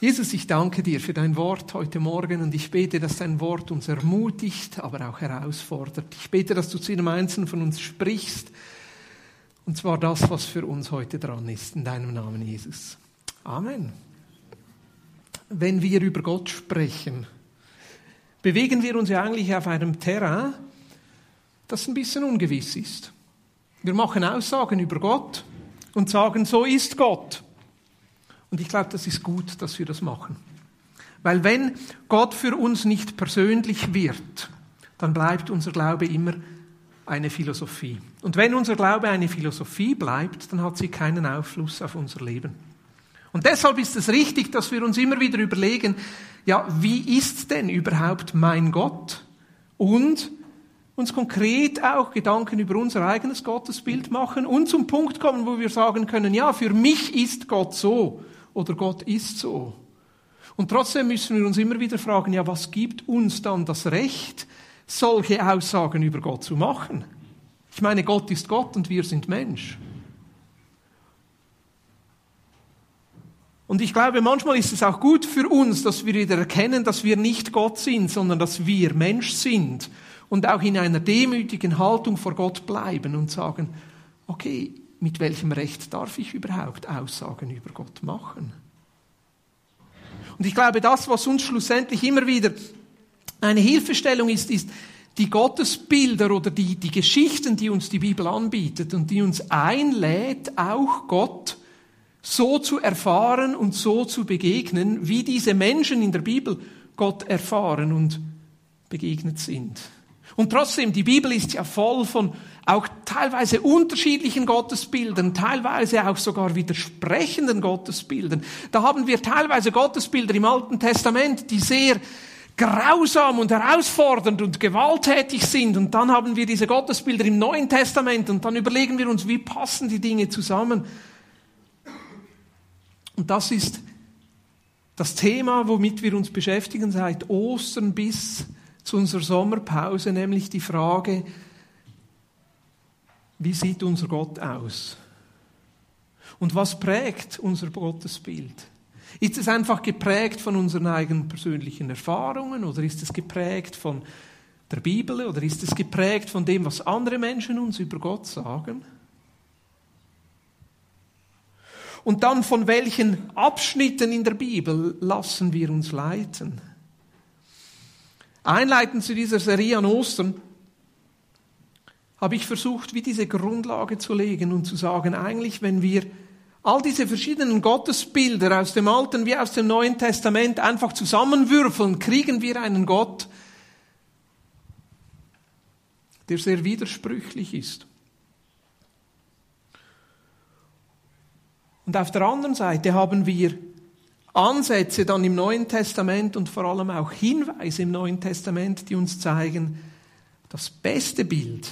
Jesus, ich danke dir für dein Wort heute Morgen und ich bete, dass dein Wort uns ermutigt, aber auch herausfordert. Ich bete, dass du zu jedem Einzelnen von uns sprichst, und zwar das, was für uns heute dran ist, in deinem Namen, Jesus. Amen. Wenn wir über Gott sprechen, bewegen wir uns ja eigentlich auf einem Terrain, das ein bisschen ungewiss ist. Wir machen Aussagen über Gott und sagen, so ist Gott. Und ich glaube, das ist gut, dass wir das machen. Weil wenn Gott für uns nicht persönlich wird, dann bleibt unser Glaube immer eine Philosophie. Und wenn unser Glaube eine Philosophie bleibt, dann hat sie keinen Aufschluss auf unser Leben. Und deshalb ist es richtig, dass wir uns immer wieder überlegen, ja, wie ist denn überhaupt mein Gott? Und uns konkret auch Gedanken über unser eigenes Gottesbild machen und zum Punkt kommen, wo wir sagen können, ja, für mich ist Gott so oder Gott ist so. Und trotzdem müssen wir uns immer wieder fragen, ja, was gibt uns dann das Recht, solche Aussagen über Gott zu machen? Ich meine, Gott ist Gott und wir sind Mensch. Und ich glaube, manchmal ist es auch gut für uns, dass wir wieder erkennen, dass wir nicht Gott sind, sondern dass wir Mensch sind und auch in einer demütigen Haltung vor Gott bleiben und sagen, okay, mit welchem Recht darf ich überhaupt Aussagen über Gott machen? Und ich glaube, das, was uns schlussendlich immer wieder eine Hilfestellung ist, ist die Gottesbilder oder die, die Geschichten, die uns die Bibel anbietet und die uns einlädt, auch Gott so zu erfahren und so zu begegnen, wie diese Menschen in der Bibel Gott erfahren und begegnet sind. Und trotzdem, die Bibel ist ja voll von auch teilweise unterschiedlichen Gottesbildern, teilweise auch sogar widersprechenden Gottesbildern. Da haben wir teilweise Gottesbilder im Alten Testament, die sehr grausam und herausfordernd und gewalttätig sind. Und dann haben wir diese Gottesbilder im Neuen Testament und dann überlegen wir uns, wie passen die Dinge zusammen. Und das ist das Thema, womit wir uns beschäftigen seit Ostern bis zu unserer Sommerpause, nämlich die Frage, wie sieht unser Gott aus? Und was prägt unser Gottesbild? Ist es einfach geprägt von unseren eigenen persönlichen Erfahrungen oder ist es geprägt von der Bibel oder ist es geprägt von dem, was andere Menschen uns über Gott sagen? Und dann von welchen Abschnitten in der Bibel lassen wir uns leiten? Einleitend zu dieser Serie an Ostern habe ich versucht, wie diese Grundlage zu legen und zu sagen, eigentlich, wenn wir all diese verschiedenen Gottesbilder aus dem Alten wie aus dem Neuen Testament einfach zusammenwürfeln, kriegen wir einen Gott, der sehr widersprüchlich ist. Und auf der anderen Seite haben wir Ansätze dann im Neuen Testament und vor allem auch Hinweise im Neuen Testament, die uns zeigen, das beste Bild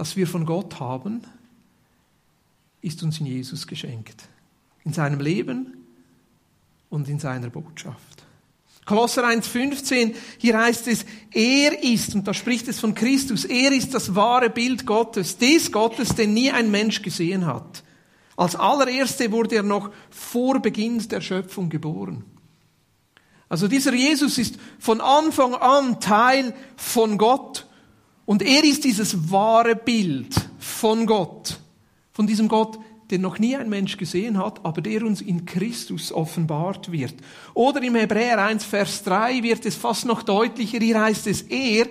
das wir von Gott haben, ist uns in Jesus geschenkt. In seinem Leben und in seiner Botschaft. Kolosser 1,15, hier heißt es, er ist, und da spricht es von Christus, er ist das wahre Bild Gottes, des Gottes, den nie ein Mensch gesehen hat. Als allererste wurde er noch vor Beginn der Schöpfung geboren. Also dieser Jesus ist von Anfang an Teil von Gott und er ist dieses wahre Bild von Gott, von diesem Gott, den noch nie ein Mensch gesehen hat, aber der uns in Christus offenbart wird. Oder im Hebräer 1, Vers 3 wird es fast noch deutlicher, hier heißt es, er,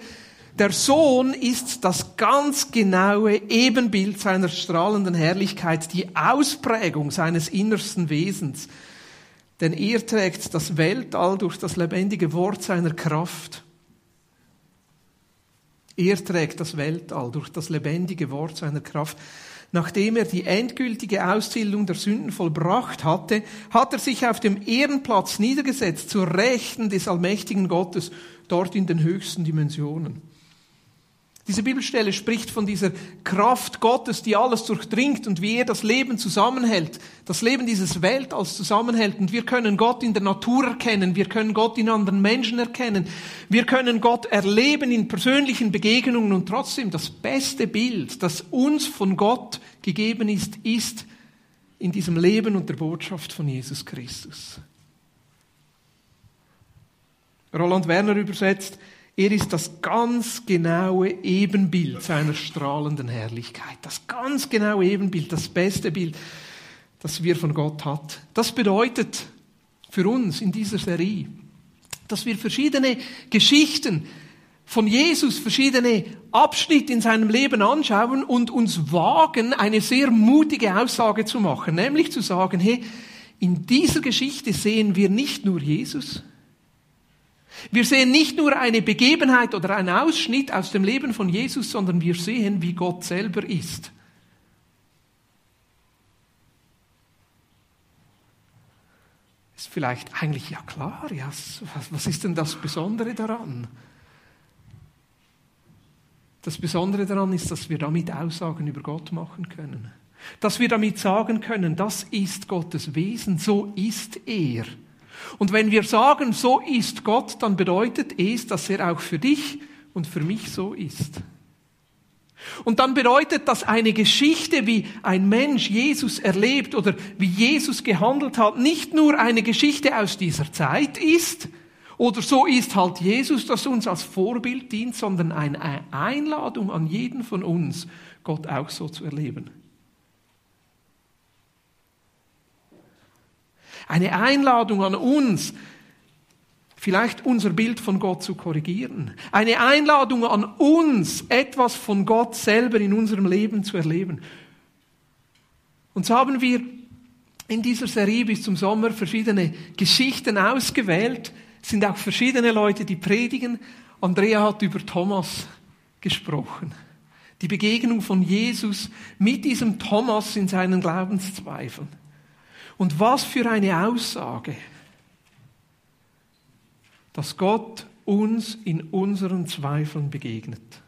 der Sohn ist das ganz genaue Ebenbild seiner strahlenden Herrlichkeit, die Ausprägung seines innersten Wesens. Denn er trägt das Weltall durch das lebendige Wort seiner Kraft. Er trägt das Weltall durch das lebendige Wort seiner Kraft. Nachdem er die endgültige Auszählung der Sünden vollbracht hatte, hat er sich auf dem Ehrenplatz niedergesetzt, zur Rechten des allmächtigen Gottes, dort in den höchsten Dimensionen. Diese Bibelstelle spricht von dieser Kraft Gottes, die alles durchdringt und wie er das Leben zusammenhält, das Leben dieses Weltalls zusammenhält. Und wir können Gott in der Natur erkennen, wir können Gott in anderen Menschen erkennen, wir können Gott erleben in persönlichen Begegnungen und trotzdem das beste Bild, das uns von Gott gegeben ist, ist in diesem Leben und der Botschaft von Jesus Christus. Roland Werner übersetzt, er ist das ganz genaue Ebenbild seiner strahlenden Herrlichkeit. Das ganz genaue Ebenbild, das beste Bild, das wir von Gott hat. Das bedeutet für uns in dieser Serie, dass wir verschiedene Geschichten von Jesus, verschiedene Abschnitte in seinem Leben anschauen und uns wagen, eine sehr mutige Aussage zu machen, nämlich zu sagen, hey, in dieser Geschichte sehen wir nicht nur Jesus, wir sehen nicht nur eine Begebenheit oder einen Ausschnitt aus dem Leben von Jesus, sondern wir sehen, wie Gott selber ist. Ist vielleicht eigentlich ja klar, ja, was ist denn das Besondere daran? Das Besondere daran ist, dass wir damit Aussagen über Gott machen können. Dass wir damit sagen können, das ist Gottes Wesen, so ist er. Und wenn wir sagen, so ist Gott, dann bedeutet es, dass er auch für dich und für mich so ist. Und dann bedeutet das eine Geschichte, wie ein Mensch Jesus erlebt oder wie Jesus gehandelt hat, nicht nur eine Geschichte aus dieser Zeit ist, oder so ist halt Jesus, das uns als Vorbild dient, sondern eine Einladung an jeden von uns, Gott auch so zu erleben. Eine Einladung an uns, vielleicht unser Bild von Gott zu korrigieren. Eine Einladung an uns, etwas von Gott selber in unserem Leben zu erleben. Und so haben wir in dieser Serie bis zum Sommer verschiedene Geschichten ausgewählt. Es sind auch verschiedene Leute, die predigen. Andrea hat über Thomas gesprochen. Die Begegnung von Jesus mit diesem Thomas in seinen Glaubenszweifeln. Und was für eine Aussage, dass Gott uns in unseren Zweifeln begegnet.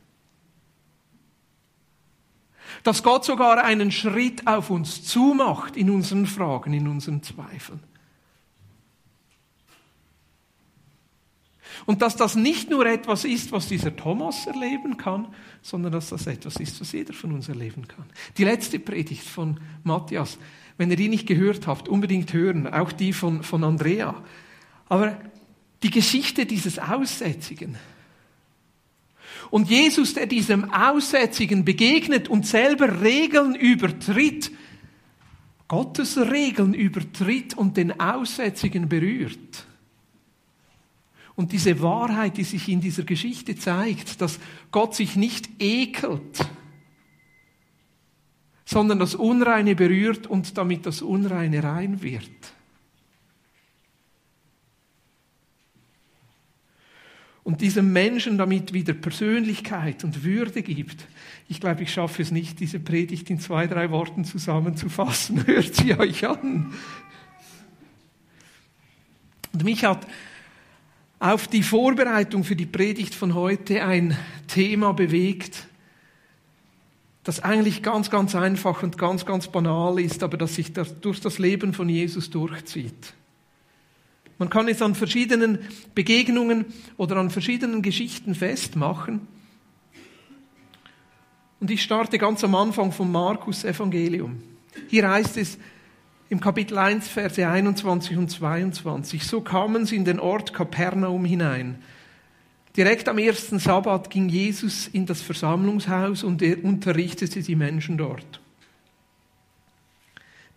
Dass Gott sogar einen Schritt auf uns zumacht in unseren Fragen, in unseren Zweifeln. Und dass das nicht nur etwas ist, was dieser Thomas erleben kann, sondern dass das etwas ist, was jeder von uns erleben kann. Die letzte Predigt von Matthias wenn ihr die nicht gehört habt, unbedingt hören, auch die von, von Andrea. Aber die Geschichte dieses Aussätzigen. Und Jesus, der diesem Aussätzigen begegnet und selber Regeln übertritt, Gottes Regeln übertritt und den Aussätzigen berührt. Und diese Wahrheit, die sich in dieser Geschichte zeigt, dass Gott sich nicht ekelt, sondern das Unreine berührt und damit das Unreine rein wird. Und diesem Menschen damit wieder Persönlichkeit und Würde gibt. Ich glaube, ich schaffe es nicht, diese Predigt in zwei, drei Worten zusammenzufassen. Hört sie euch an. Und mich hat auf die Vorbereitung für die Predigt von heute ein Thema bewegt, das eigentlich ganz, ganz einfach und ganz, ganz banal ist, aber das sich durch das Leben von Jesus durchzieht. Man kann es an verschiedenen Begegnungen oder an verschiedenen Geschichten festmachen. Und ich starte ganz am Anfang vom Markus Evangelium. Hier heißt es im Kapitel 1, Verse 21 und 22, so kamen sie in den Ort Kapernaum hinein. Direkt am ersten Sabbat ging Jesus in das Versammlungshaus und er unterrichtete die Menschen dort.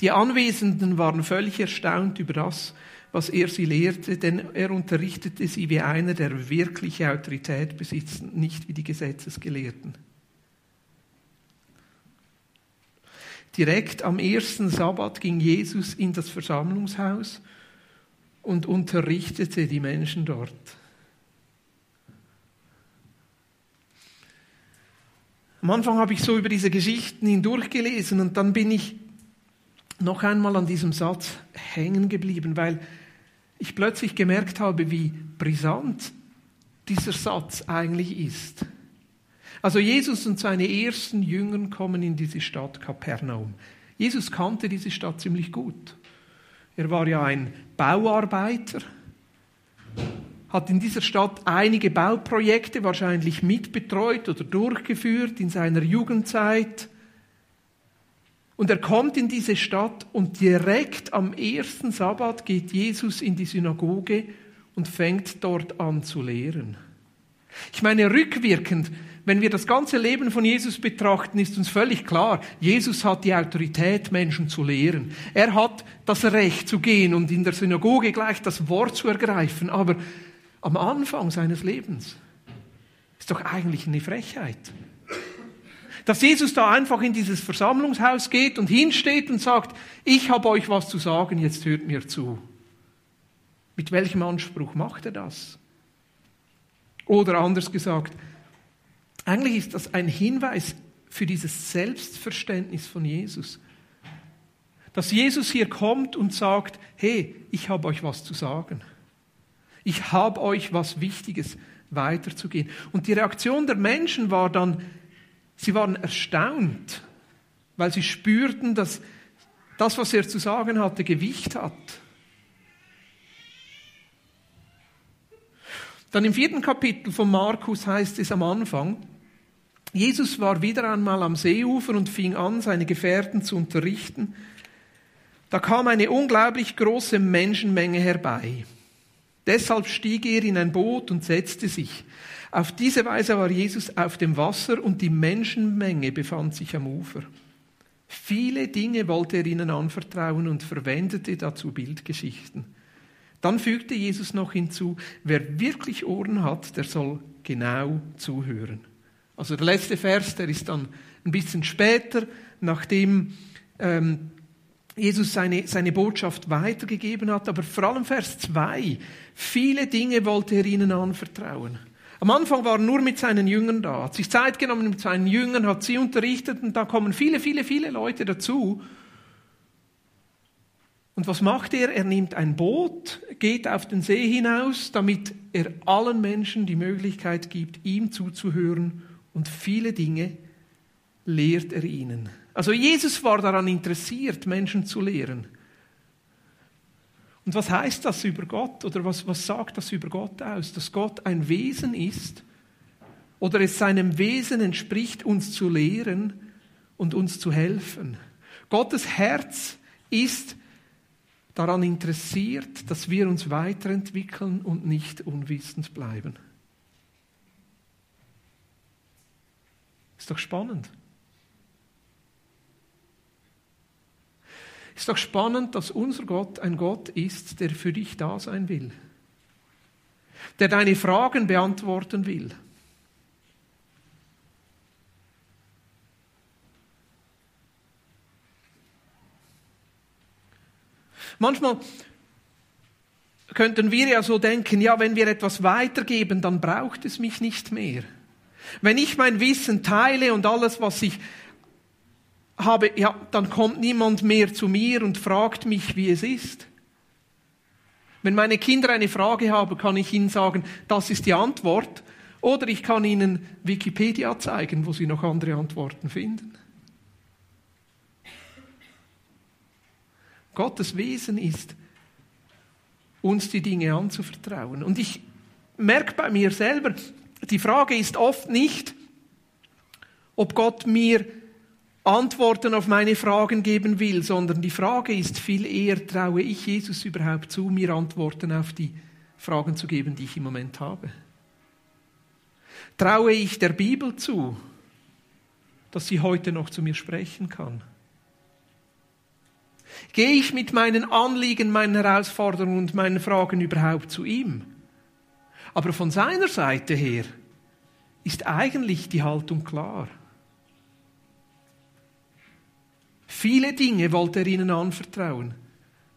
Die Anwesenden waren völlig erstaunt über das, was er sie lehrte, denn er unterrichtete sie wie einer, der wirkliche Autorität besitzt, nicht wie die Gesetzesgelehrten. Direkt am ersten Sabbat ging Jesus in das Versammlungshaus und unterrichtete die Menschen dort. Am Anfang habe ich so über diese Geschichten hindurchgelesen und dann bin ich noch einmal an diesem Satz hängen geblieben, weil ich plötzlich gemerkt habe, wie brisant dieser Satz eigentlich ist. Also Jesus und seine ersten Jüngern kommen in diese Stadt Kapernaum. Jesus kannte diese Stadt ziemlich gut. Er war ja ein Bauarbeiter hat in dieser Stadt einige Bauprojekte wahrscheinlich mitbetreut oder durchgeführt in seiner Jugendzeit. Und er kommt in diese Stadt und direkt am ersten Sabbat geht Jesus in die Synagoge und fängt dort an zu lehren. Ich meine, rückwirkend, wenn wir das ganze Leben von Jesus betrachten, ist uns völlig klar, Jesus hat die Autorität, Menschen zu lehren. Er hat das Recht zu gehen und in der Synagoge gleich das Wort zu ergreifen. Aber am Anfang seines Lebens ist doch eigentlich eine Frechheit. Dass Jesus da einfach in dieses Versammlungshaus geht und hinsteht und sagt, ich habe euch was zu sagen, jetzt hört mir zu. Mit welchem Anspruch macht er das? Oder anders gesagt, eigentlich ist das ein Hinweis für dieses Selbstverständnis von Jesus. Dass Jesus hier kommt und sagt, hey, ich habe euch was zu sagen. Ich habe euch was Wichtiges weiterzugehen. Und die Reaktion der Menschen war dann, sie waren erstaunt, weil sie spürten, dass das, was er zu sagen hatte, Gewicht hat. Dann im vierten Kapitel von Markus heißt es am Anfang, Jesus war wieder einmal am Seeufer und fing an, seine Gefährten zu unterrichten. Da kam eine unglaublich große Menschenmenge herbei. Deshalb stieg er in ein Boot und setzte sich. Auf diese Weise war Jesus auf dem Wasser und die Menschenmenge befand sich am Ufer. Viele Dinge wollte er ihnen anvertrauen und verwendete dazu Bildgeschichten. Dann fügte Jesus noch hinzu, wer wirklich Ohren hat, der soll genau zuhören. Also der letzte Vers, der ist dann ein bisschen später, nachdem ähm, Jesus seine, seine Botschaft weitergegeben hat, aber vor allem Vers 2. Viele Dinge wollte er ihnen anvertrauen. Am Anfang war er nur mit seinen Jüngern da, hat sich Zeit genommen mit seinen Jüngern, hat sie unterrichtet und da kommen viele, viele, viele Leute dazu. Und was macht er? Er nimmt ein Boot, geht auf den See hinaus, damit er allen Menschen die Möglichkeit gibt, ihm zuzuhören und viele Dinge lehrt er ihnen. Also Jesus war daran interessiert, Menschen zu lehren. Und was heißt das über Gott oder was, was sagt das über Gott aus? Dass Gott ein Wesen ist oder es seinem Wesen entspricht, uns zu lehren und uns zu helfen. Gottes Herz ist daran interessiert, dass wir uns weiterentwickeln und nicht unwissend bleiben. Ist doch spannend. Ist doch spannend, dass unser Gott ein Gott ist, der für dich da sein will, der deine Fragen beantworten will. Manchmal könnten wir ja so denken, ja, wenn wir etwas weitergeben, dann braucht es mich nicht mehr. Wenn ich mein Wissen teile und alles, was ich habe, ja, dann kommt niemand mehr zu mir und fragt mich, wie es ist. Wenn meine Kinder eine Frage haben, kann ich ihnen sagen, das ist die Antwort. Oder ich kann ihnen Wikipedia zeigen, wo sie noch andere Antworten finden. Gottes Wesen ist, uns die Dinge anzuvertrauen. Und ich merke bei mir selber, die Frage ist oft nicht, ob Gott mir Antworten auf meine Fragen geben will, sondern die Frage ist viel eher, traue ich Jesus überhaupt zu, mir Antworten auf die Fragen zu geben, die ich im Moment habe? Traue ich der Bibel zu, dass sie heute noch zu mir sprechen kann? Gehe ich mit meinen Anliegen, meinen Herausforderungen und meinen Fragen überhaupt zu ihm? Aber von seiner Seite her ist eigentlich die Haltung klar. Viele Dinge wollte er ihnen anvertrauen,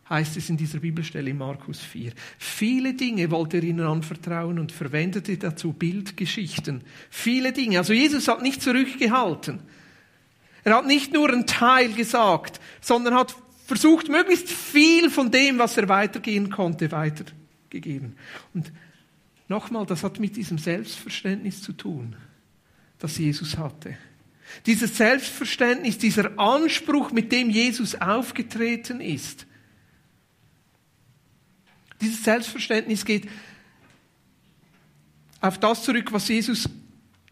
heißt es in dieser Bibelstelle in Markus 4. Viele Dinge wollte er ihnen anvertrauen und verwendete dazu Bildgeschichten. Viele Dinge. Also Jesus hat nicht zurückgehalten. Er hat nicht nur einen Teil gesagt, sondern hat versucht, möglichst viel von dem, was er weitergehen konnte, weitergegeben. Und nochmal, das hat mit diesem Selbstverständnis zu tun, das Jesus hatte. Dieses Selbstverständnis, dieser Anspruch, mit dem Jesus aufgetreten ist. Dieses Selbstverständnis geht auf das zurück, was Jesus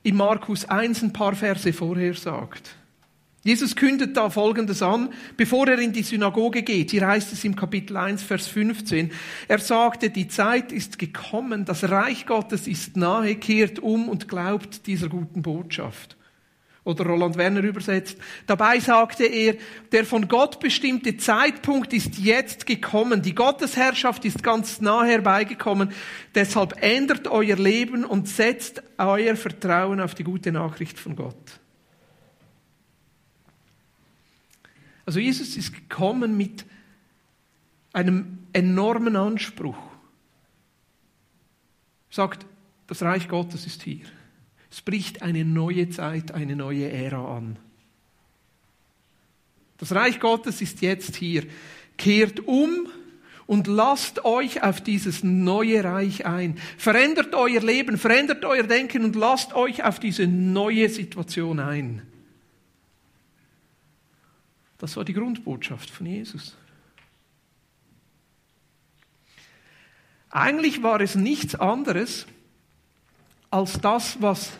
in Markus 1 ein paar Verse vorher sagt. Jesus kündet da Folgendes an, bevor er in die Synagoge geht. Hier heißt es im Kapitel 1, Vers 15. Er sagte, die Zeit ist gekommen, das Reich Gottes ist nahe, kehrt um und glaubt dieser guten Botschaft. Oder Roland Werner übersetzt. Dabei sagte er, der von Gott bestimmte Zeitpunkt ist jetzt gekommen. Die Gottesherrschaft ist ganz nah herbeigekommen. Deshalb ändert euer Leben und setzt euer Vertrauen auf die gute Nachricht von Gott. Also Jesus ist gekommen mit einem enormen Anspruch. Sagt, das Reich Gottes ist hier. Es bricht eine neue Zeit, eine neue Ära an. Das Reich Gottes ist jetzt hier. Kehrt um und lasst euch auf dieses neue Reich ein. Verändert euer Leben, verändert euer Denken und lasst euch auf diese neue Situation ein. Das war die Grundbotschaft von Jesus. Eigentlich war es nichts anderes als das, was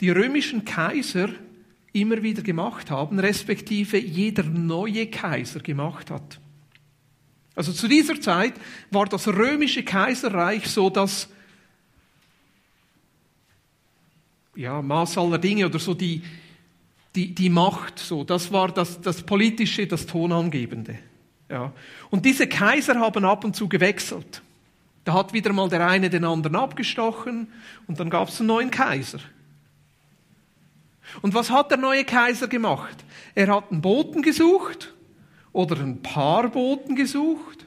die römischen Kaiser immer wieder gemacht haben, respektive jeder neue Kaiser gemacht hat. Also zu dieser Zeit war das römische Kaiserreich so das ja, Maß aller Dinge oder so die, die, die Macht, so, das war das, das Politische, das Tonangebende. Ja. Und diese Kaiser haben ab und zu gewechselt. Da hat wieder mal der eine den anderen abgestochen und dann gab es einen neuen Kaiser. Und was hat der neue Kaiser gemacht? Er hat einen Boten gesucht oder ein paar Boten gesucht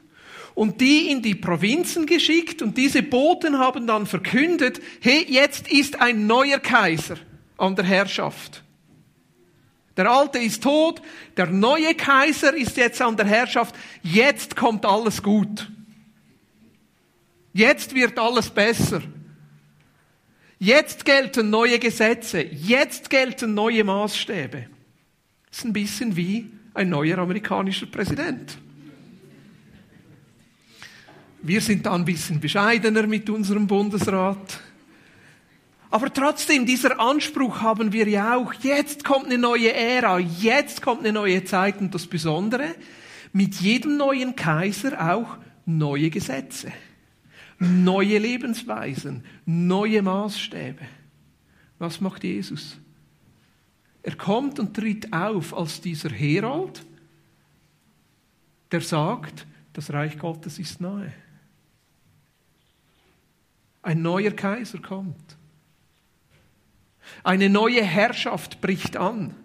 und die in die Provinzen geschickt und diese Boten haben dann verkündet, hey, jetzt ist ein neuer Kaiser an der Herrschaft. Der alte ist tot, der neue Kaiser ist jetzt an der Herrschaft, jetzt kommt alles gut. Jetzt wird alles besser. Jetzt gelten neue Gesetze, jetzt gelten neue Maßstäbe. Das ist ein bisschen wie ein neuer amerikanischer Präsident. Wir sind da ein bisschen bescheidener mit unserem Bundesrat. Aber trotzdem, dieser Anspruch haben wir ja auch. Jetzt kommt eine neue Ära, jetzt kommt eine neue Zeit und das Besondere, mit jedem neuen Kaiser auch neue Gesetze, neue Lebensweisen, neue Maßstäbe. Was macht Jesus? Er kommt und tritt auf als dieser Herold, der sagt, das Reich Gottes ist nahe. Ein neuer Kaiser kommt. Eine neue Herrschaft bricht an.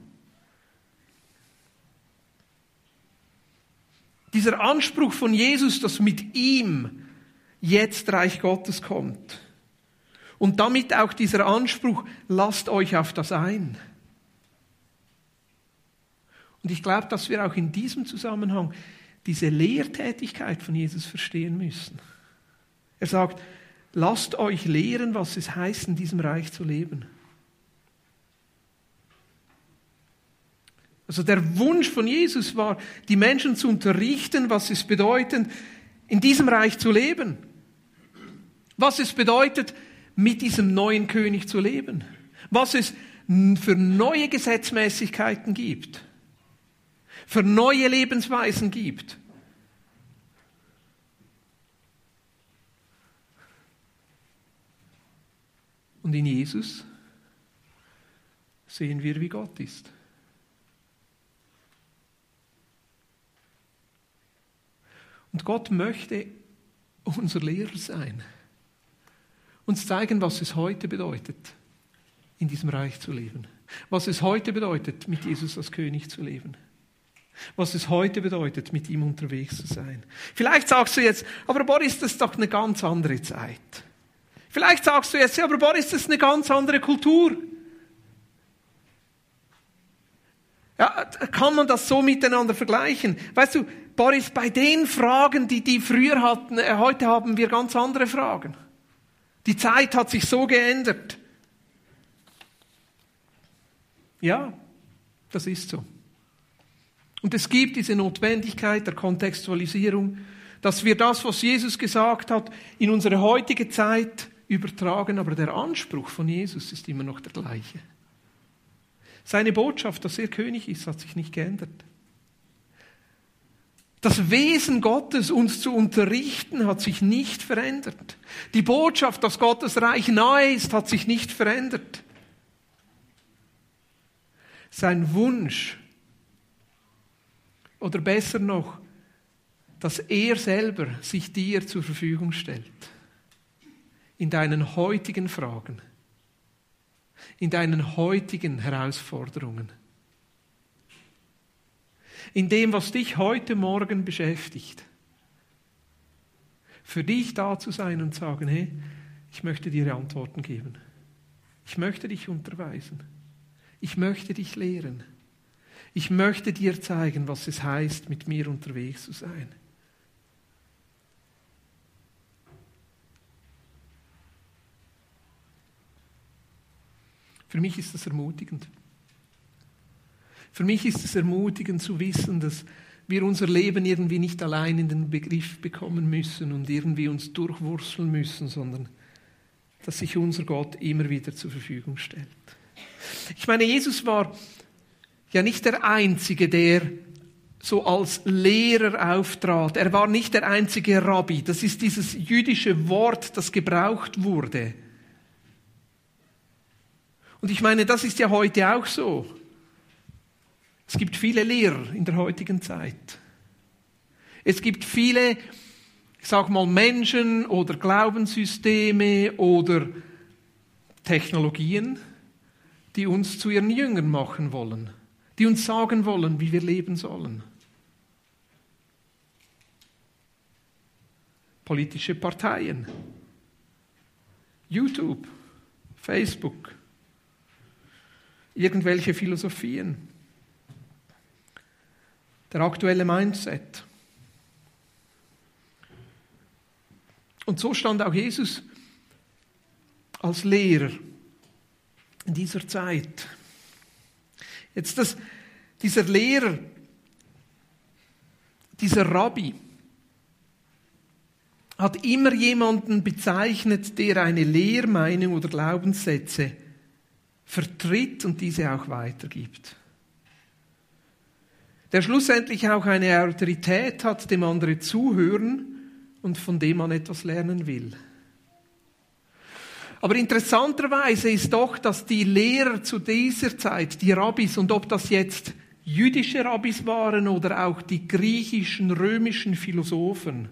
Dieser Anspruch von Jesus, dass mit ihm jetzt Reich Gottes kommt. Und damit auch dieser Anspruch, lasst euch auf das ein. Und ich glaube, dass wir auch in diesem Zusammenhang diese Lehrtätigkeit von Jesus verstehen müssen. Er sagt, lasst euch lehren, was es heißt, in diesem Reich zu leben. Also der Wunsch von Jesus war, die Menschen zu unterrichten, was es bedeutet, in diesem Reich zu leben. Was es bedeutet, mit diesem neuen König zu leben. Was es für neue Gesetzmäßigkeiten gibt. Für neue Lebensweisen gibt. Und in Jesus sehen wir, wie Gott ist. Und Gott möchte unser Lehrer sein. Uns zeigen, was es heute bedeutet, in diesem Reich zu leben. Was es heute bedeutet, mit Jesus als König zu leben. Was es heute bedeutet, mit ihm unterwegs zu sein. Vielleicht sagst du jetzt, aber Boris, das ist doch eine ganz andere Zeit. Vielleicht sagst du jetzt, ja, aber Boris, das ist eine ganz andere Kultur. Ja, kann man das so miteinander vergleichen? Weißt du, Boris, bei den Fragen, die die früher hatten, äh, heute haben wir ganz andere Fragen. Die Zeit hat sich so geändert. Ja, das ist so. Und es gibt diese Notwendigkeit der Kontextualisierung, dass wir das, was Jesus gesagt hat, in unsere heutige Zeit übertragen, aber der Anspruch von Jesus ist immer noch der gleiche. Seine Botschaft, dass er König ist, hat sich nicht geändert. Das Wesen Gottes, uns zu unterrichten, hat sich nicht verändert. Die Botschaft, dass Gottes Reich nahe ist, hat sich nicht verändert. Sein Wunsch, oder besser noch, dass er selber sich dir zur Verfügung stellt. In deinen heutigen Fragen, in deinen heutigen Herausforderungen, in dem, was dich heute Morgen beschäftigt. Für dich da zu sein und sagen, hey, ich möchte dir Antworten geben. Ich möchte dich unterweisen. Ich möchte dich lehren. Ich möchte dir zeigen, was es heißt, mit mir unterwegs zu sein. Für mich ist das ermutigend. Für mich ist es ermutigend zu wissen, dass wir unser Leben irgendwie nicht allein in den Begriff bekommen müssen und irgendwie uns durchwurzeln müssen, sondern dass sich unser Gott immer wieder zur Verfügung stellt. Ich meine, Jesus war ja nicht der Einzige, der so als Lehrer auftrat. Er war nicht der einzige Rabbi. Das ist dieses jüdische Wort, das gebraucht wurde. Und ich meine, das ist ja heute auch so. Es gibt viele Lehrer in der heutigen Zeit. Es gibt viele, ich sag mal, Menschen oder Glaubenssysteme oder Technologien, die uns zu ihren Jüngern machen wollen, die uns sagen wollen, wie wir leben sollen. Politische Parteien, YouTube, Facebook, irgendwelche Philosophien, der aktuelle Mindset. Und so stand auch Jesus als Lehrer in dieser Zeit. Jetzt das, dieser Lehrer, dieser Rabbi, hat immer jemanden bezeichnet, der eine Lehrmeinung oder Glaubenssätze vertritt und diese auch weitergibt. Der schlussendlich auch eine Autorität hat, dem andere zuhören und von dem man etwas lernen will. Aber interessanterweise ist doch, dass die Lehrer zu dieser Zeit, die Rabbis, und ob das jetzt jüdische Rabbis waren oder auch die griechischen, römischen Philosophen,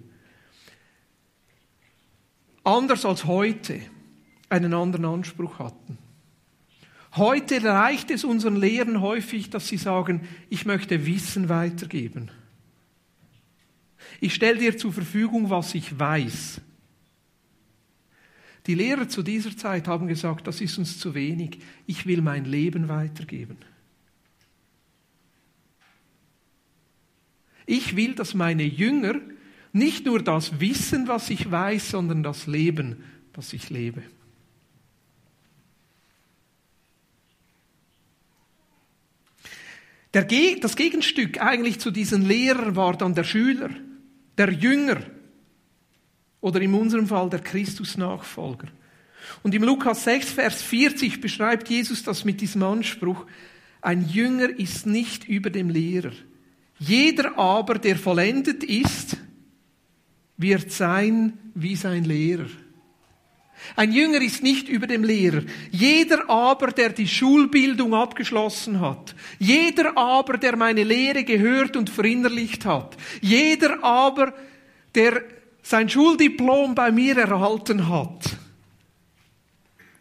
anders als heute einen anderen Anspruch hatten. Heute reicht es unseren Lehrern häufig, dass sie sagen, ich möchte Wissen weitergeben. Ich stelle dir zur Verfügung, was ich weiß. Die Lehrer zu dieser Zeit haben gesagt, das ist uns zu wenig. Ich will mein Leben weitergeben. Ich will, dass meine Jünger nicht nur das wissen, was ich weiß, sondern das Leben, was ich lebe. Der, das Gegenstück eigentlich zu diesen Lehrern war dann der Schüler, der Jünger oder in unserem Fall der Christus-Nachfolger. Und im Lukas 6, Vers 40 beschreibt Jesus das mit diesem Anspruch, ein Jünger ist nicht über dem Lehrer. Jeder aber, der vollendet ist, wird sein wie sein Lehrer. Ein Jünger ist nicht über dem Lehrer. Jeder aber, der die Schulbildung abgeschlossen hat, jeder aber, der meine Lehre gehört und verinnerlicht hat, jeder aber, der sein Schuldiplom bei mir erhalten hat,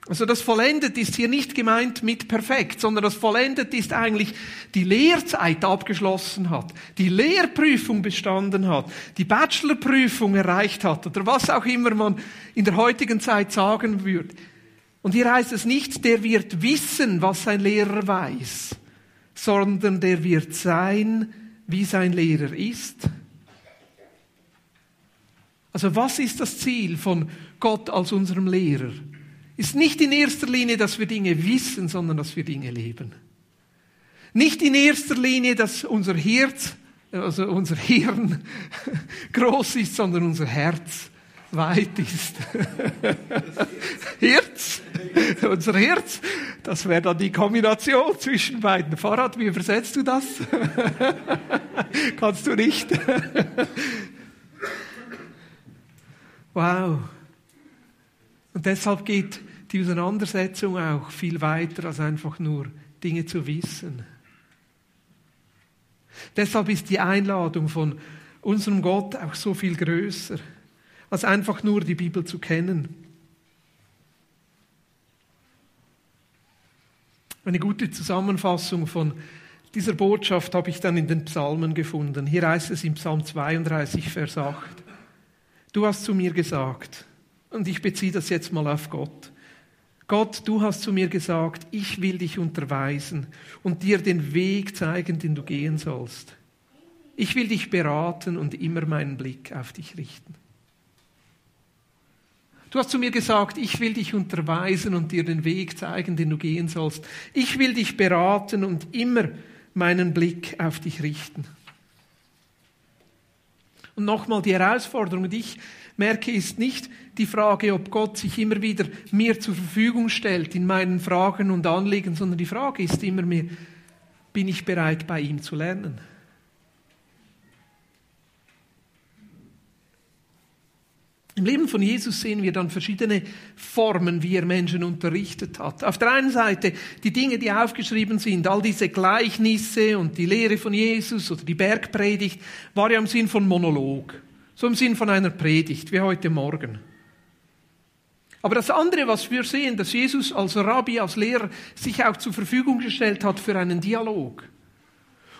also das vollendet ist hier nicht gemeint mit perfekt, sondern das vollendet ist eigentlich die Lehrzeit abgeschlossen hat, die Lehrprüfung bestanden hat, die Bachelorprüfung erreicht hat oder was auch immer man in der heutigen Zeit sagen würde. Und hier heißt es nicht, der wird wissen, was sein Lehrer weiß, sondern der wird sein, wie sein Lehrer ist. Also was ist das Ziel von Gott als unserem Lehrer? Ist nicht in erster Linie, dass wir Dinge wissen, sondern dass wir Dinge leben. Nicht in erster Linie, dass unser Herz, also unser Hirn groß ist, sondern unser Herz weit ist. Herz, unser Herz, Das wäre dann die Kombination zwischen beiden. Fahrrad, wie übersetzt du das? Kannst du nicht? wow. Und deshalb geht die Auseinandersetzung auch viel weiter als einfach nur Dinge zu wissen. Deshalb ist die Einladung von unserem Gott auch so viel größer, als einfach nur die Bibel zu kennen. Eine gute Zusammenfassung von dieser Botschaft habe ich dann in den Psalmen gefunden. Hier heißt es im Psalm 32, Vers 8. Du hast zu mir gesagt, und ich beziehe das jetzt mal auf Gott. Gott, du hast zu mir gesagt, ich will dich unterweisen und dir den Weg zeigen, den du gehen sollst. Ich will dich beraten und immer meinen Blick auf dich richten. Du hast zu mir gesagt, ich will dich unterweisen und dir den Weg zeigen, den du gehen sollst. Ich will dich beraten und immer meinen Blick auf dich richten. Und nochmal die Herausforderung, die ich merke, ist nicht die Frage, ob Gott sich immer wieder mir zur Verfügung stellt in meinen Fragen und Anliegen, sondern die Frage ist immer mehr, bin ich bereit, bei ihm zu lernen? Im Leben von Jesus sehen wir dann verschiedene Formen, wie er Menschen unterrichtet hat. Auf der einen Seite die Dinge, die aufgeschrieben sind, all diese Gleichnisse und die Lehre von Jesus oder die Bergpredigt, war ja im Sinn von Monolog. So im Sinn von einer Predigt, wie heute Morgen. Aber das andere, was wir sehen, dass Jesus als Rabbi, als Lehrer sich auch zur Verfügung gestellt hat für einen Dialog.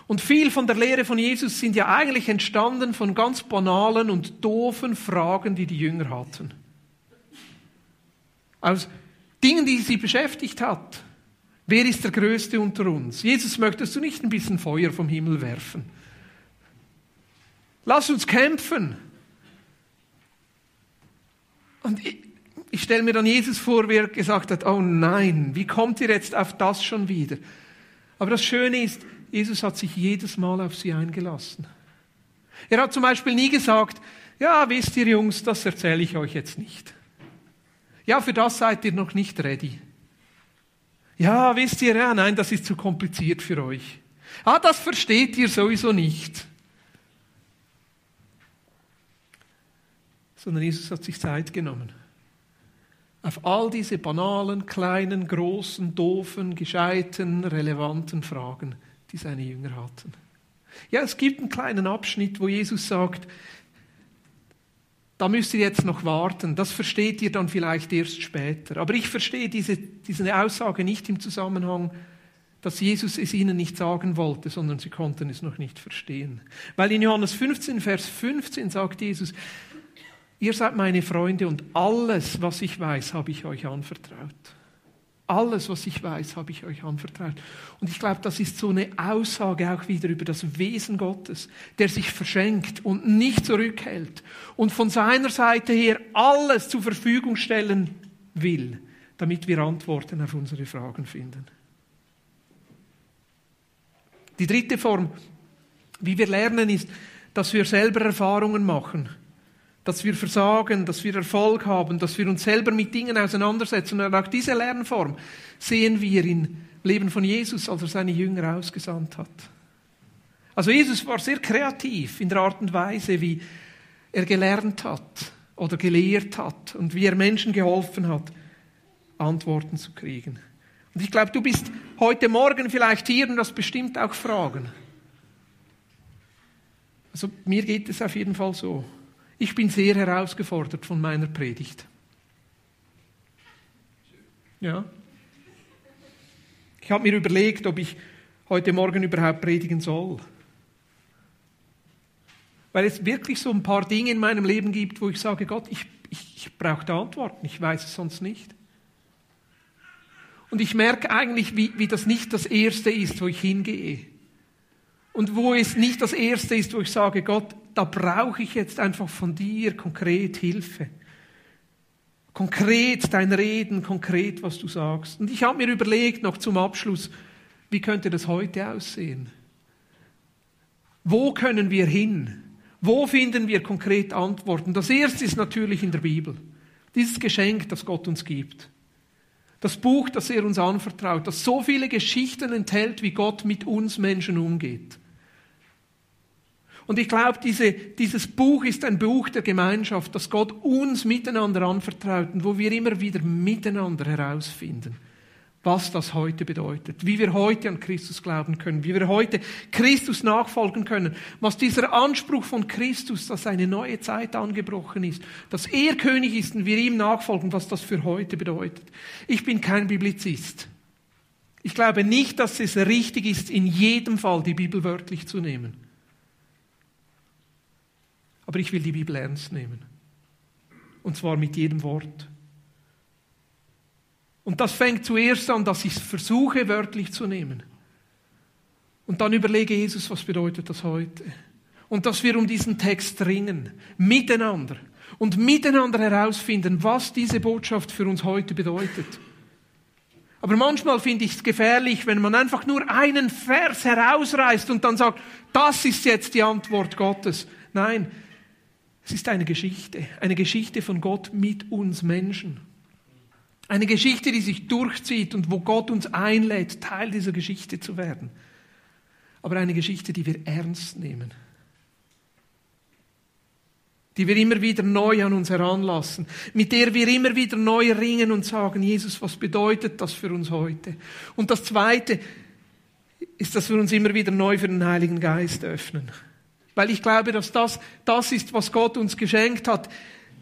Und viel von der Lehre von Jesus sind ja eigentlich entstanden von ganz banalen und doofen Fragen, die die Jünger hatten. Aus Dingen, die sie beschäftigt hat. Wer ist der Größte unter uns? Jesus, möchtest du nicht ein bisschen Feuer vom Himmel werfen? Lass uns kämpfen. Und ich, ich stelle mir dann Jesus vor, wie er gesagt hat, oh nein, wie kommt ihr jetzt auf das schon wieder? Aber das Schöne ist, Jesus hat sich jedes Mal auf sie eingelassen. Er hat zum Beispiel nie gesagt, ja, wisst ihr Jungs, das erzähle ich euch jetzt nicht. Ja, für das seid ihr noch nicht ready. Ja, wisst ihr, ja, nein, das ist zu kompliziert für euch. Ah, das versteht ihr sowieso nicht. Sondern Jesus hat sich Zeit genommen. Auf all diese banalen, kleinen, großen, doofen, gescheiten, relevanten Fragen, die seine Jünger hatten. Ja, es gibt einen kleinen Abschnitt, wo Jesus sagt, da müsst ihr jetzt noch warten, das versteht ihr dann vielleicht erst später. Aber ich verstehe diese, diese Aussage nicht im Zusammenhang, dass Jesus es ihnen nicht sagen wollte, sondern sie konnten es noch nicht verstehen. Weil in Johannes 15, Vers 15 sagt Jesus, Ihr seid meine Freunde und alles, was ich weiß, habe ich euch anvertraut. Alles, was ich weiß, habe ich euch anvertraut. Und ich glaube, das ist so eine Aussage auch wieder über das Wesen Gottes, der sich verschenkt und nicht zurückhält und von seiner Seite her alles zur Verfügung stellen will, damit wir Antworten auf unsere Fragen finden. Die dritte Form, wie wir lernen, ist, dass wir selber Erfahrungen machen dass wir versagen, dass wir Erfolg haben, dass wir uns selber mit Dingen auseinandersetzen. Und auch diese Lernform sehen wir im Leben von Jesus, als er seine Jünger ausgesandt hat. Also Jesus war sehr kreativ in der Art und Weise, wie er gelernt hat oder gelehrt hat und wie er Menschen geholfen hat, Antworten zu kriegen. Und ich glaube, du bist heute Morgen vielleicht hier und hast bestimmt auch Fragen. Also mir geht es auf jeden Fall so. Ich bin sehr herausgefordert von meiner Predigt. Ja. Ich habe mir überlegt, ob ich heute Morgen überhaupt predigen soll. Weil es wirklich so ein paar Dinge in meinem Leben gibt, wo ich sage, Gott, ich, ich, ich brauche da Antworten, ich weiß es sonst nicht. Und ich merke eigentlich, wie, wie das nicht das Erste ist, wo ich hingehe. Und wo es nicht das Erste ist, wo ich sage, Gott, da brauche ich jetzt einfach von dir konkret Hilfe. Konkret dein Reden, konkret, was du sagst. Und ich habe mir überlegt, noch zum Abschluss, wie könnte das heute aussehen? Wo können wir hin? Wo finden wir konkret Antworten? Das erste ist natürlich in der Bibel. Dieses Geschenk, das Gott uns gibt. Das Buch, das er uns anvertraut, das so viele Geschichten enthält, wie Gott mit uns Menschen umgeht. Und ich glaube, diese, dieses Buch ist ein Buch der Gemeinschaft, das Gott uns miteinander anvertraut und wo wir immer wieder miteinander herausfinden, was das heute bedeutet, wie wir heute an Christus glauben können, wie wir heute Christus nachfolgen können, was dieser Anspruch von Christus, dass eine neue Zeit angebrochen ist, dass er König ist und wir ihm nachfolgen, was das für heute bedeutet. Ich bin kein Biblizist. Ich glaube nicht, dass es richtig ist, in jedem Fall die Bibel wörtlich zu nehmen. Aber ich will die Bibel ernst nehmen. Und zwar mit jedem Wort. Und das fängt zuerst an, dass ich es versuche, wörtlich zu nehmen. Und dann überlege Jesus, was bedeutet das heute? Und dass wir um diesen Text ringen, miteinander. Und miteinander herausfinden, was diese Botschaft für uns heute bedeutet. Aber manchmal finde ich es gefährlich, wenn man einfach nur einen Vers herausreißt und dann sagt, das ist jetzt die Antwort Gottes. Nein, es ist eine Geschichte, eine Geschichte von Gott mit uns Menschen. Eine Geschichte, die sich durchzieht und wo Gott uns einlädt, Teil dieser Geschichte zu werden. Aber eine Geschichte, die wir ernst nehmen. Die wir immer wieder neu an uns heranlassen. Mit der wir immer wieder neu ringen und sagen, Jesus, was bedeutet das für uns heute? Und das Zweite ist, dass wir uns immer wieder neu für den Heiligen Geist öffnen. Weil ich glaube, dass das, das ist, was Gott uns geschenkt hat.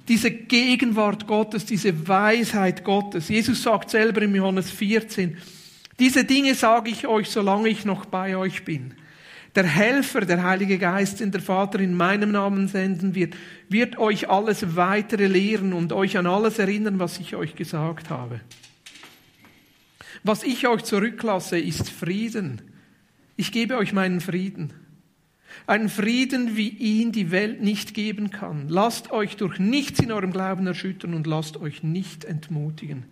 Diese Gegenwart Gottes, diese Weisheit Gottes. Jesus sagt selber in Johannes 14, diese Dinge sage ich euch, solange ich noch bei euch bin. Der Helfer, der Heilige Geist, den der Vater in meinem Namen senden wird, wird euch alles weitere lehren und euch an alles erinnern, was ich euch gesagt habe. Was ich euch zurücklasse, ist Frieden. Ich gebe euch meinen Frieden. Einen Frieden, wie ihn die Welt nicht geben kann. Lasst euch durch nichts in eurem Glauben erschüttern und lasst euch nicht entmutigen.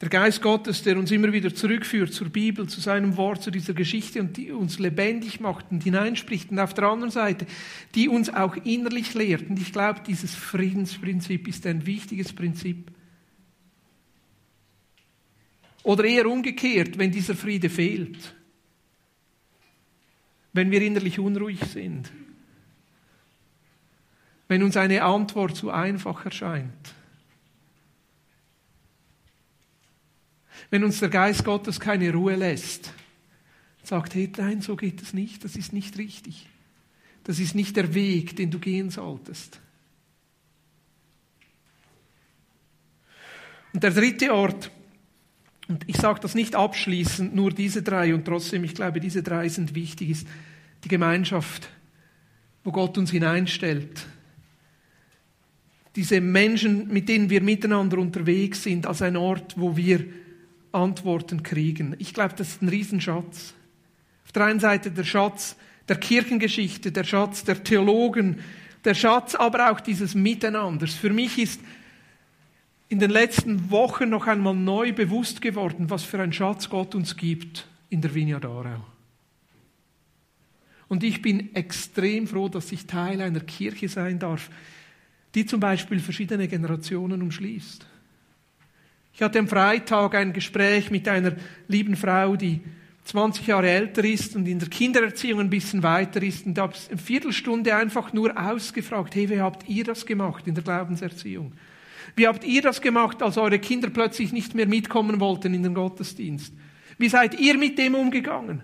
Der Geist Gottes, der uns immer wieder zurückführt zur Bibel, zu seinem Wort, zu dieser Geschichte und die uns lebendig macht und hineinspricht. Und auf der anderen Seite, die uns auch innerlich lehrt. Und ich glaube, dieses Friedensprinzip ist ein wichtiges Prinzip. Oder eher umgekehrt, wenn dieser Friede fehlt. Wenn wir innerlich unruhig sind. Wenn uns eine Antwort zu einfach erscheint. Wenn uns der Geist Gottes keine Ruhe lässt. Sagt, hey, nein, so geht es nicht, das ist nicht richtig. Das ist nicht der Weg, den du gehen solltest. Und der dritte Ort, und ich sage das nicht abschließend, nur diese drei, und trotzdem, ich glaube, diese drei sind wichtig, ist die Gemeinschaft, wo Gott uns hineinstellt. Diese Menschen, mit denen wir miteinander unterwegs sind, als ein Ort, wo wir Antworten kriegen. Ich glaube, das ist ein Riesenschatz. Auf der einen Seite der Schatz der Kirchengeschichte, der Schatz der Theologen, der Schatz aber auch dieses Miteinanders. Für mich ist in den letzten Wochen noch einmal neu bewusst geworden, was für ein Schatz Gott uns gibt in der Vineyard Aarau. Und ich bin extrem froh, dass ich Teil einer Kirche sein darf, die zum Beispiel verschiedene Generationen umschließt. Ich hatte am Freitag ein Gespräch mit einer lieben Frau, die 20 Jahre älter ist und in der Kindererziehung ein bisschen weiter ist und habe eine Viertelstunde einfach nur ausgefragt, hey, wie habt ihr das gemacht in der Glaubenserziehung? Wie habt ihr das gemacht, als eure Kinder plötzlich nicht mehr mitkommen wollten in den Gottesdienst? Wie seid ihr mit dem umgegangen?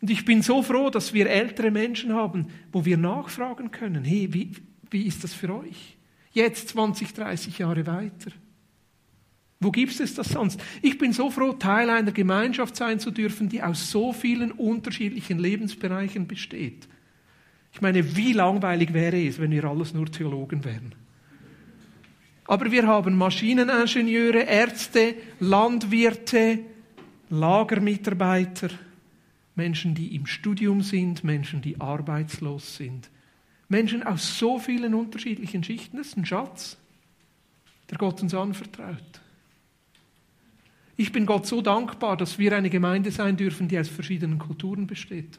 Und ich bin so froh, dass wir ältere Menschen haben, wo wir nachfragen können, hey, wie, wie ist das für euch? Jetzt 20, 30 Jahre weiter. Wo gibt es das sonst? Ich bin so froh, Teil einer Gemeinschaft sein zu dürfen, die aus so vielen unterschiedlichen Lebensbereichen besteht. Ich meine, wie langweilig wäre es, wenn wir alles nur Theologen wären? Aber wir haben Maschineningenieure, Ärzte, Landwirte, Lagermitarbeiter, Menschen, die im Studium sind, Menschen, die arbeitslos sind. Menschen aus so vielen unterschiedlichen Schichten. Das ist ein Schatz, der Gott uns anvertraut. Ich bin Gott so dankbar, dass wir eine Gemeinde sein dürfen, die aus verschiedenen Kulturen besteht.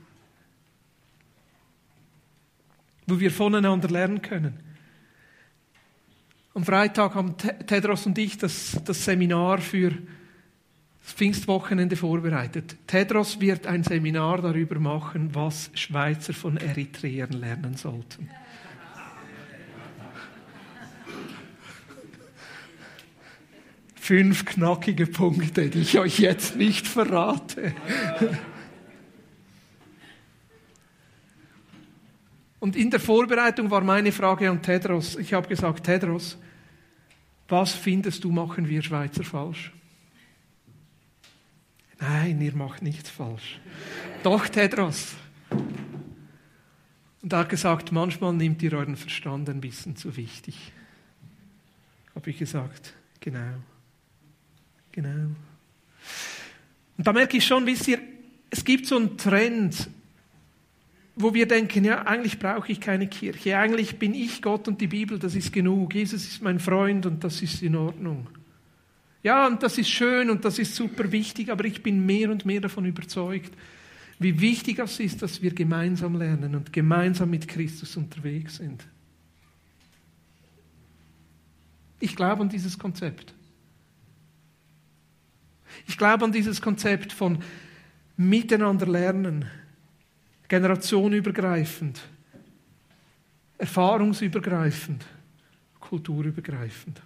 Wo wir voneinander lernen können. Am Freitag haben Tedros und ich das, das Seminar für das Pfingstwochenende vorbereitet. Tedros wird ein Seminar darüber machen, was Schweizer von Eritreern lernen sollten. Fünf knackige Punkte, die ich euch jetzt nicht verrate. Und in der Vorbereitung war meine Frage an Tedros. Ich habe gesagt, Tedros, was findest du, machen wir Schweizer falsch? Nein, ihr macht nichts falsch. Doch, Tedros. Und er hat gesagt, manchmal nimmt ihr euren Verstand ein bisschen zu wichtig. Habe ich gesagt, genau. Genau. Und da merke ich schon, wisst ihr, es gibt so einen Trend, wo wir denken, ja, eigentlich brauche ich keine Kirche, eigentlich bin ich Gott und die Bibel, das ist genug. Jesus ist mein Freund und das ist in Ordnung. Ja, und das ist schön und das ist super wichtig, aber ich bin mehr und mehr davon überzeugt, wie wichtig es ist, dass wir gemeinsam lernen und gemeinsam mit Christus unterwegs sind. Ich glaube an dieses Konzept. Ich glaube an dieses Konzept von miteinander lernen, generationenübergreifend, erfahrungsübergreifend, kulturübergreifend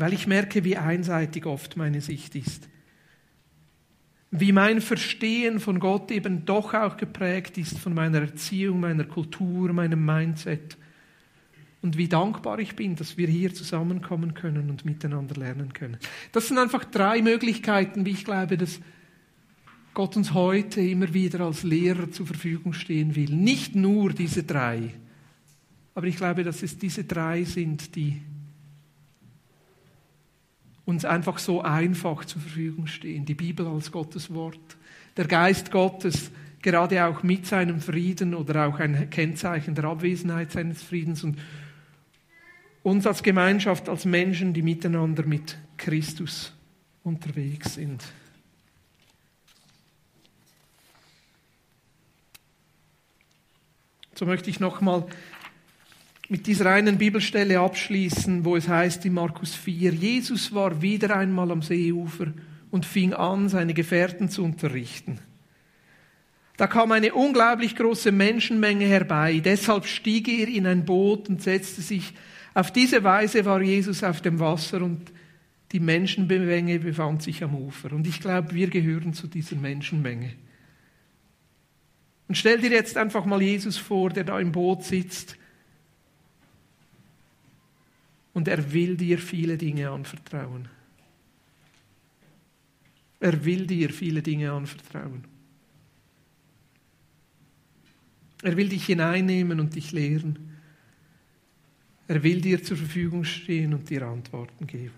weil ich merke, wie einseitig oft meine Sicht ist. Wie mein Verstehen von Gott eben doch auch geprägt ist von meiner Erziehung, meiner Kultur, meinem Mindset. Und wie dankbar ich bin, dass wir hier zusammenkommen können und miteinander lernen können. Das sind einfach drei Möglichkeiten, wie ich glaube, dass Gott uns heute immer wieder als Lehrer zur Verfügung stehen will. Nicht nur diese drei, aber ich glaube, dass es diese drei sind, die uns einfach so einfach zur Verfügung stehen. Die Bibel als Gottes Wort. Der Geist Gottes, gerade auch mit seinem Frieden oder auch ein Kennzeichen der Abwesenheit seines Friedens und uns als Gemeinschaft, als Menschen, die miteinander mit Christus unterwegs sind. So möchte ich nochmal mit dieser einen Bibelstelle abschließen, wo es heißt in Markus 4, Jesus war wieder einmal am Seeufer und fing an, seine Gefährten zu unterrichten. Da kam eine unglaublich große Menschenmenge herbei, deshalb stieg er in ein Boot und setzte sich. Auf diese Weise war Jesus auf dem Wasser und die Menschenmenge befand sich am Ufer. Und ich glaube, wir gehören zu dieser Menschenmenge. Und stell dir jetzt einfach mal Jesus vor, der da im Boot sitzt und er will dir viele Dinge anvertrauen. Er will dir viele Dinge anvertrauen. Er will dich hineinnehmen und dich lehren. Er will dir zur Verfügung stehen und dir Antworten geben.